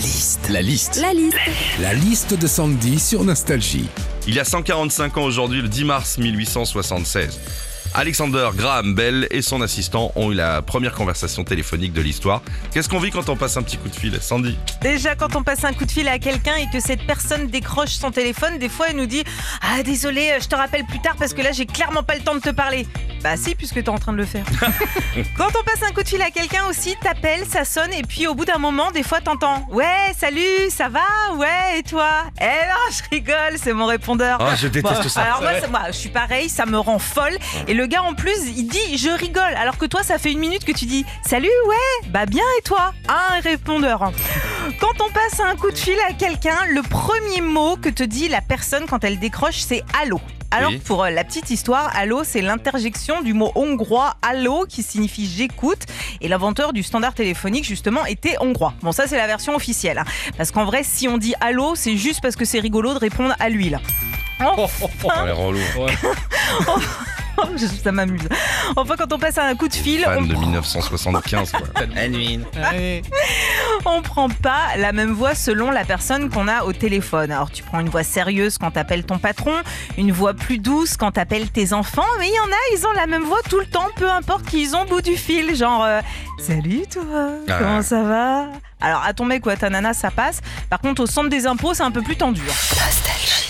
liste. La liste. La liste. La liste de Sandy sur Nostalgie. Il y a 145 ans aujourd'hui, le 10 mars 1876. Alexander Graham Bell et son assistant ont eu la première conversation téléphonique de l'histoire. Qu'est-ce qu'on vit quand on passe un petit coup de fil, Sandy? Déjà, quand on passe un coup de fil à quelqu'un et que cette personne décroche son téléphone, des fois elle nous dit Ah, désolé, je te rappelle plus tard parce que là j'ai clairement pas le temps de te parler. Bah, si, puisque t'es en train de le faire. quand on passe un coup de fil à quelqu'un aussi, t'appelles, ça sonne et puis au bout d'un moment, des fois t'entends Ouais, salut, ça va? Ouais, et toi? Eh non, je rigole, c'est mon répondeur. Ah, je déteste ça. Alors moi, moi, je suis pareil, ça me rend folle. Et le gars en plus, il dit je rigole. Alors que toi, ça fait une minute que tu dis salut, ouais, bah bien et toi? Un répondeur. Quand on passe un coup de fil à quelqu'un, le premier mot que te dit la personne quand elle décroche, c'est allô. Alors Oui. pour euh, la petite histoire, allô, c'est l'interjection du mot hongrois allô qui signifie j'écoute. Et l'inventeur du standard téléphonique justement était hongrois. Bon ça c'est la version officielle. hein. Parce qu'en vrai, si on dit allô, c'est juste parce que c'est rigolo de répondre à lui là. Enfin, les relous. ça m'amuse. Enfin, quand on passe un coup de fil, Fan on, de 1975, quoi. on prend pas la même voix selon la personne qu'on a au téléphone. Alors, tu prends une voix sérieuse quand t'appelles ton patron, une voix plus douce quand t'appelles tes enfants, mais il y en a, ils ont la même voix tout le temps, peu importe qui ils ont au bout du fil. Genre, euh, salut toi, Ah. comment ça va? Alors, à ton mec ou à ta nana, ça passe. Par contre, au centre des impôts, c'est un peu plus tendu. hein.